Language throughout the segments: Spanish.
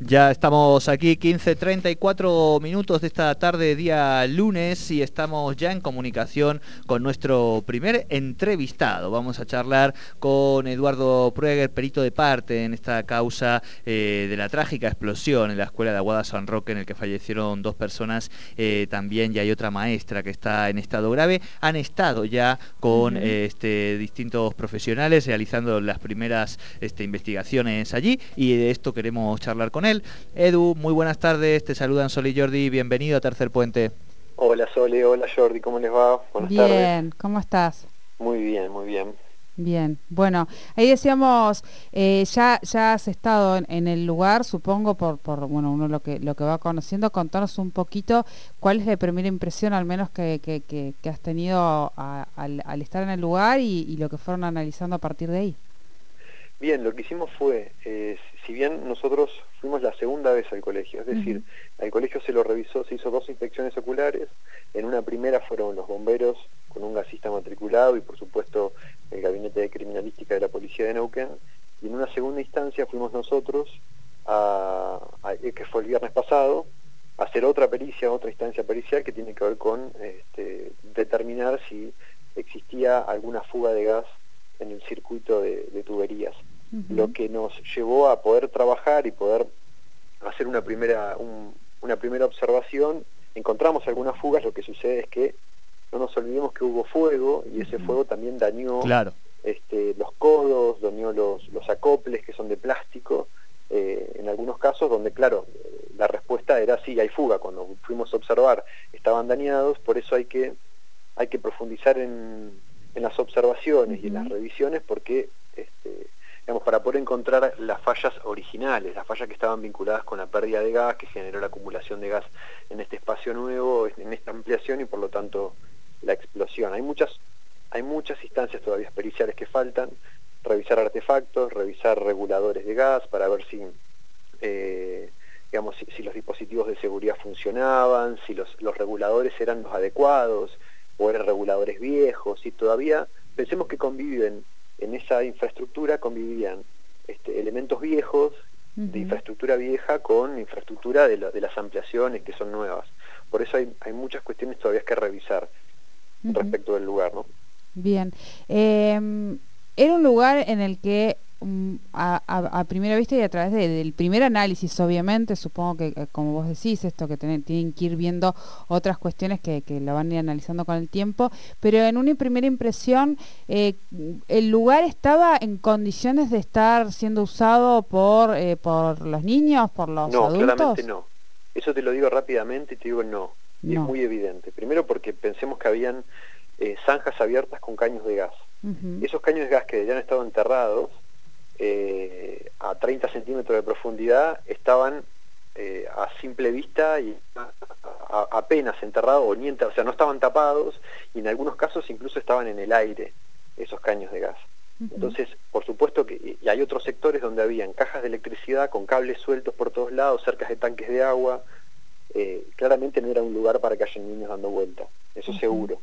Ya estamos aquí 15.34 minutos de esta tarde día lunes y estamos ya en comunicación con nuestro primer entrevistado. Vamos a charlar con Eduardo Prueger, perito de parte en esta causa eh, de la trágica explosión en la escuela de Aguada San Roque en el que fallecieron dos personas eh, también y hay otra maestra que está en estado grave. Han estado ya con este, distintos profesionales realizando las primeras este, investigaciones allí y de esto queremos charlar con él. Edu, muy buenas tardes, te saludan Sol y Jordi, bienvenido a Tercer Puente. Hola Sole, hola Jordi, ¿cómo les va? Buenas bien, ¿cómo estás? Muy bien, muy bien. Bien, bueno, ahí decíamos, eh, ya, ya has estado en, el lugar, supongo, por, por bueno, uno lo que, lo que va conociendo, contanos un poquito cuál es la primera impresión al menos que, que, has tenido al, estar en el lugar y, lo que fueron analizando a partir de ahí. Bien, lo que hicimos fue, eh, si bien nosotros fuimos la segunda vez al colegio, es decir, al colegio se lo revisó, se hizo dos inspecciones oculares, en una primera fueron los bomberos con un gasista matriculado y por supuesto el gabinete de criminalística de la policía de Neuquén, y en una segunda instancia fuimos nosotros, a, que fue el viernes pasado, a hacer otra pericia, otra instancia pericial que tiene que ver con este, determinar si existía alguna fuga de gas en el circuito de, tuberías, lo que nos llevó a poder trabajar y poder hacer una primera, una primera observación. Encontramos algunas fugas, lo que sucede es que no nos olvidemos que hubo fuego y ese fuego también dañó este, los codos, dañó los, los acoples que son de plástico, eh, en algunos casos donde, claro, la respuesta era sí, hay fuga. Cuando fuimos a observar estaban dañados, por eso hay que, hay que profundizar en, en las observaciones y en las revisiones porque, este, para poder encontrar las fallas originales, las fallas que estaban vinculadas con la pérdida de gas, que generó la acumulación de gas en este espacio nuevo, en esta ampliación y por lo tanto la explosión. Hay muchas, hay muchas instancias todavía periciales que faltan, revisar artefactos, revisar reguladores de gas para ver si... Eh, digamos, si, los dispositivos de seguridad funcionaban, si los, los reguladores eran los adecuados, o eran reguladores viejos, y todavía pensemos que conviven en esa infraestructura, convivían este, elementos viejos de infraestructura vieja con infraestructura de, de, las ampliaciones que son nuevas. Por eso hay, hay muchas cuestiones todavía que revisar respecto del lugar. ¿no? Bien. Eh, era un lugar en el que Mm, a, primera vista y a través del primer análisis, obviamente, supongo que, eh, como vos decís, esto que tienen, que ir viendo otras cuestiones que, que la van a ir analizando con el tiempo, pero en una primera impresión, eh, ¿el lugar estaba en condiciones de estar siendo usado por, eh, por los niños, por los no, adultos? No, claramente no. Eso te lo digo rápidamente y te digo no. Y es muy evidente. Primero porque pensemos que habían zanjas abiertas con caños de gas. Esos caños de gas que ya han estado enterrados, eh, a 30 centímetros de profundidad estaban eh, a simple vista y apenas enterrados o ni o sea, no estaban tapados y en algunos casos incluso estaban en el aire esos caños de gas. Entonces, por supuesto que y hay otros sectores donde habían cajas de electricidad con cables sueltos por todos lados, cerca de tanques de agua. Eh, claramente no era un lugar para que haya niños dando vuelta, eso seguro.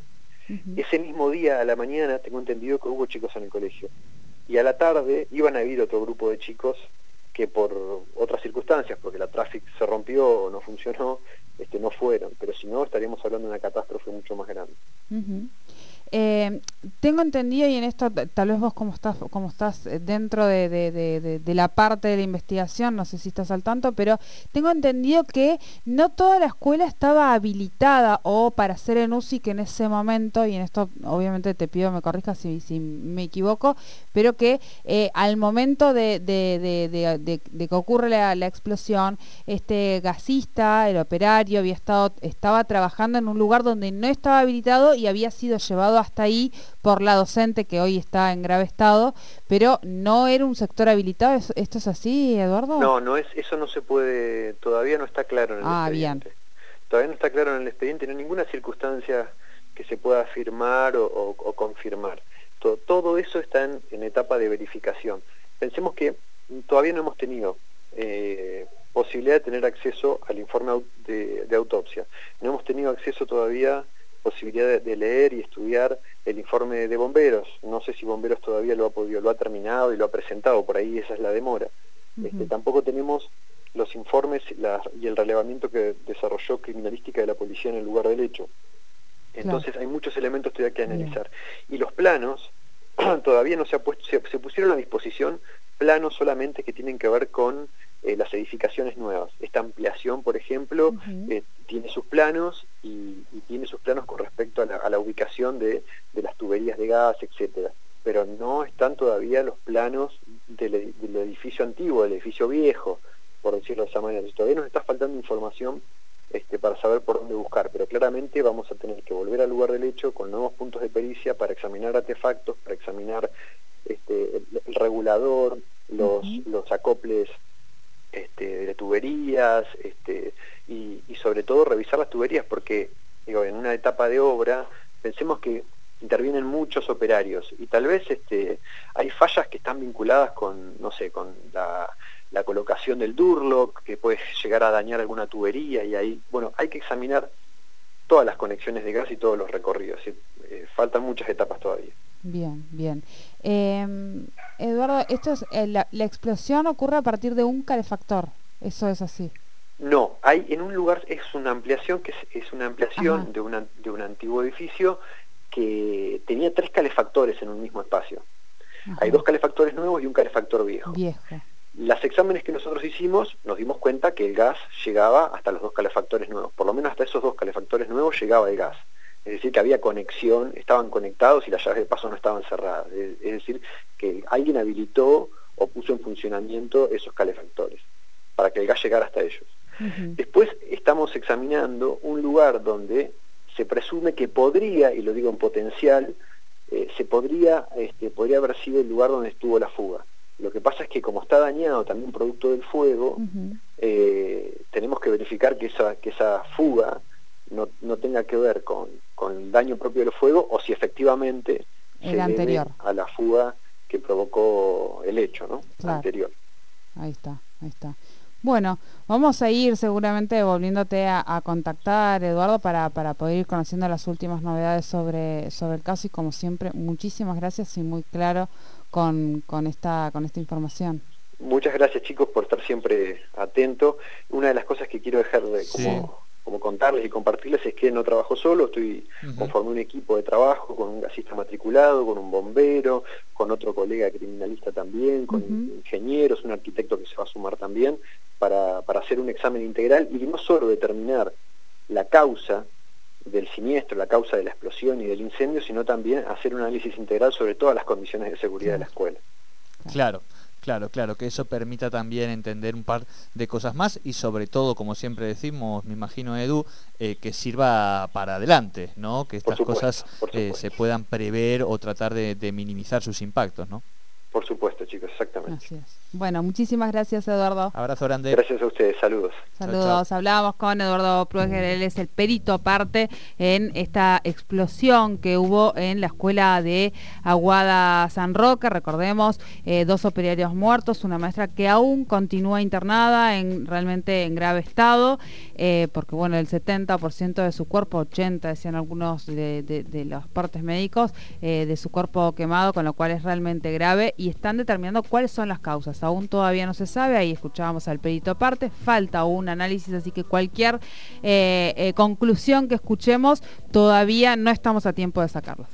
Ese mismo día, a la mañana, tengo entendido que hubo chicos en el colegio. Y a la tarde iban a ir otro grupo de chicos que por otras circunstancias, porque la tráfico se rompió o no funcionó, este, no fueron, pero si no estaríamos hablando de una catástrofe mucho más grande. Eh, tengo entendido, y en esto tal vez vos como estás, como estás eh, dentro de, la parte de la investigación, no sé si estás al tanto, pero tengo entendido que no toda la escuela estaba habilitada o para hacer en que en ese momento, y en esto obviamente te pido me corrijas si, me equivoco, pero que eh, al momento de, que ocurre la, explosión, este gasista, el operario, había estado, estaba trabajando en un lugar donde no estaba habilitado y había sido llevado hasta ahí por la docente que hoy está en grave estado, pero no era un sector habilitado. ¿Esto es así, Eduardo? No, no es, eso no se puede, todavía no está claro en el ah, expediente. Bien. Todavía no está claro en el expediente, no hay ninguna circunstancia que se pueda afirmar o, confirmar. Todo, todo, eso está en, etapa de verificación. Pensemos que todavía no hemos tenido eh, posibilidad de tener acceso al informe de, de, autopsia. No hemos tenido acceso todavía posibilidad de, leer y estudiar el informe de bomberos. No sé si bomberos todavía lo ha podido, lo ha terminado y lo ha presentado, por ahí esa es la demora. este, tampoco tenemos los informes y el relevamiento que desarrolló criminalística de la policía en el lugar del hecho. Entonces hay muchos elementos todavía que analizar. Y los planos, todavía no se ha puesto, se, pusieron a disposición planos solamente que tienen que ver con eh, las edificaciones nuevas. Esta ampliación, por ejemplo, eh, tiene sus planos y, tiene sus planos con respecto a la, ubicación de, las tuberías de gas, etcétera. Pero no están todavía los planos del, del edificio antiguo, del edificio viejo, por decirlo de esa manera. Todavía nos está faltando información este, para saber por dónde buscar, pero claramente vamos a tener que volver al lugar del hecho con nuevos puntos de pericia para examinar artefactos, para examinar este, el, regulador, los, los acoples este, de tuberías este, y, sobre todo revisar las tuberías porque digo, en una etapa de obra pensemos que intervienen muchos operarios y tal vez este, hay fallas que están vinculadas con, no sé, con la la colocación del Durlock, que puede llegar a dañar alguna tubería y ahí, bueno, hay que examinar todas las conexiones de gas y todos los recorridos. Eh, faltan muchas etapas todavía. Bien, bien. Em, Eduardo, esto es eh, la, explosión ocurre a partir de un calefactor. Eso es así. No, hay en un lugar es una ampliación que es, una ampliación de, una, de un antiguo edificio que tenía tres calefactores en un mismo espacio. Hay dos calefactores nuevos y un calefactor viejo. Viejo. Las exámenes que nosotros hicimos nos dimos cuenta que el gas llegaba hasta los dos calefactores nuevos, por lo menos hasta esos dos calefactores nuevos llegaba el gas. Es decir, que había conexión, estaban conectados y las llaves de paso no estaban cerradas. Es decir, que alguien habilitó o puso en funcionamiento esos calefactores para que el gas llegara hasta ellos. Después estamos examinando un lugar donde se presume que podría, y lo digo en potencial, eh, se podría, este, podría haber sido el lugar donde estuvo la fuga. Lo que pasa es que como está dañado también producto del fuego, eh, tenemos que verificar que esa, que esa fuga no, no tenga que ver con, con, el daño propio del fuego o si efectivamente se anterior. a la fuga que provocó el hecho ¿no? anterior. Ahí está, ahí está. Bueno, vamos a ir seguramente volviéndote a, contactar, Eduardo, para, para, poder ir conociendo las últimas novedades sobre, sobre el caso y como siempre, muchísimas gracias y muy claro con, con, esta, con esta información. Muchas gracias chicos por estar siempre atentos. Una de las cosas que quiero dejar de, como, como contarles y compartirles es que no trabajo solo, estoy conformé un equipo de trabajo con un gasista matriculado, con un bombero, con otro colega criminalista también, con ingenieros, un arquitecto que se va a sumar también, para, para hacer un examen integral y no solo determinar la causa del siniestro, la causa de la explosión y del incendio, sino también hacer un análisis integral sobre todas las condiciones de seguridad de la escuela. Claro, claro, claro, que eso permita también entender un par de cosas más y sobre todo, como siempre decimos, me imagino Edu, eh, que sirva para adelante, ¿no? Que estas cosas eh, se puedan prever o tratar de, de minimizar sus impactos, ¿no? Por supuesto, chicos, exactamente. Así es. Bueno, muchísimas gracias, Eduardo. Abrazo grande. Gracias a ustedes, saludos. Saludos. Hablábamos con Eduardo Prueger, él es el perito aparte en esta explosión que hubo en la escuela de Aguada San Roque. Recordemos, eh, dos operarios muertos, una maestra que aún continúa internada en realmente en grave estado, eh, porque bueno, el 70% de su cuerpo, 80 decían algunos de, los partes médicos, eh, de su cuerpo quemado, con lo cual es realmente grave y están cuáles son las causas aún todavía no se sabe, ahí escuchábamos al perito aparte, falta un análisis, así que cualquier eh, eh, conclusión que escuchemos todavía no estamos a tiempo de sacarla.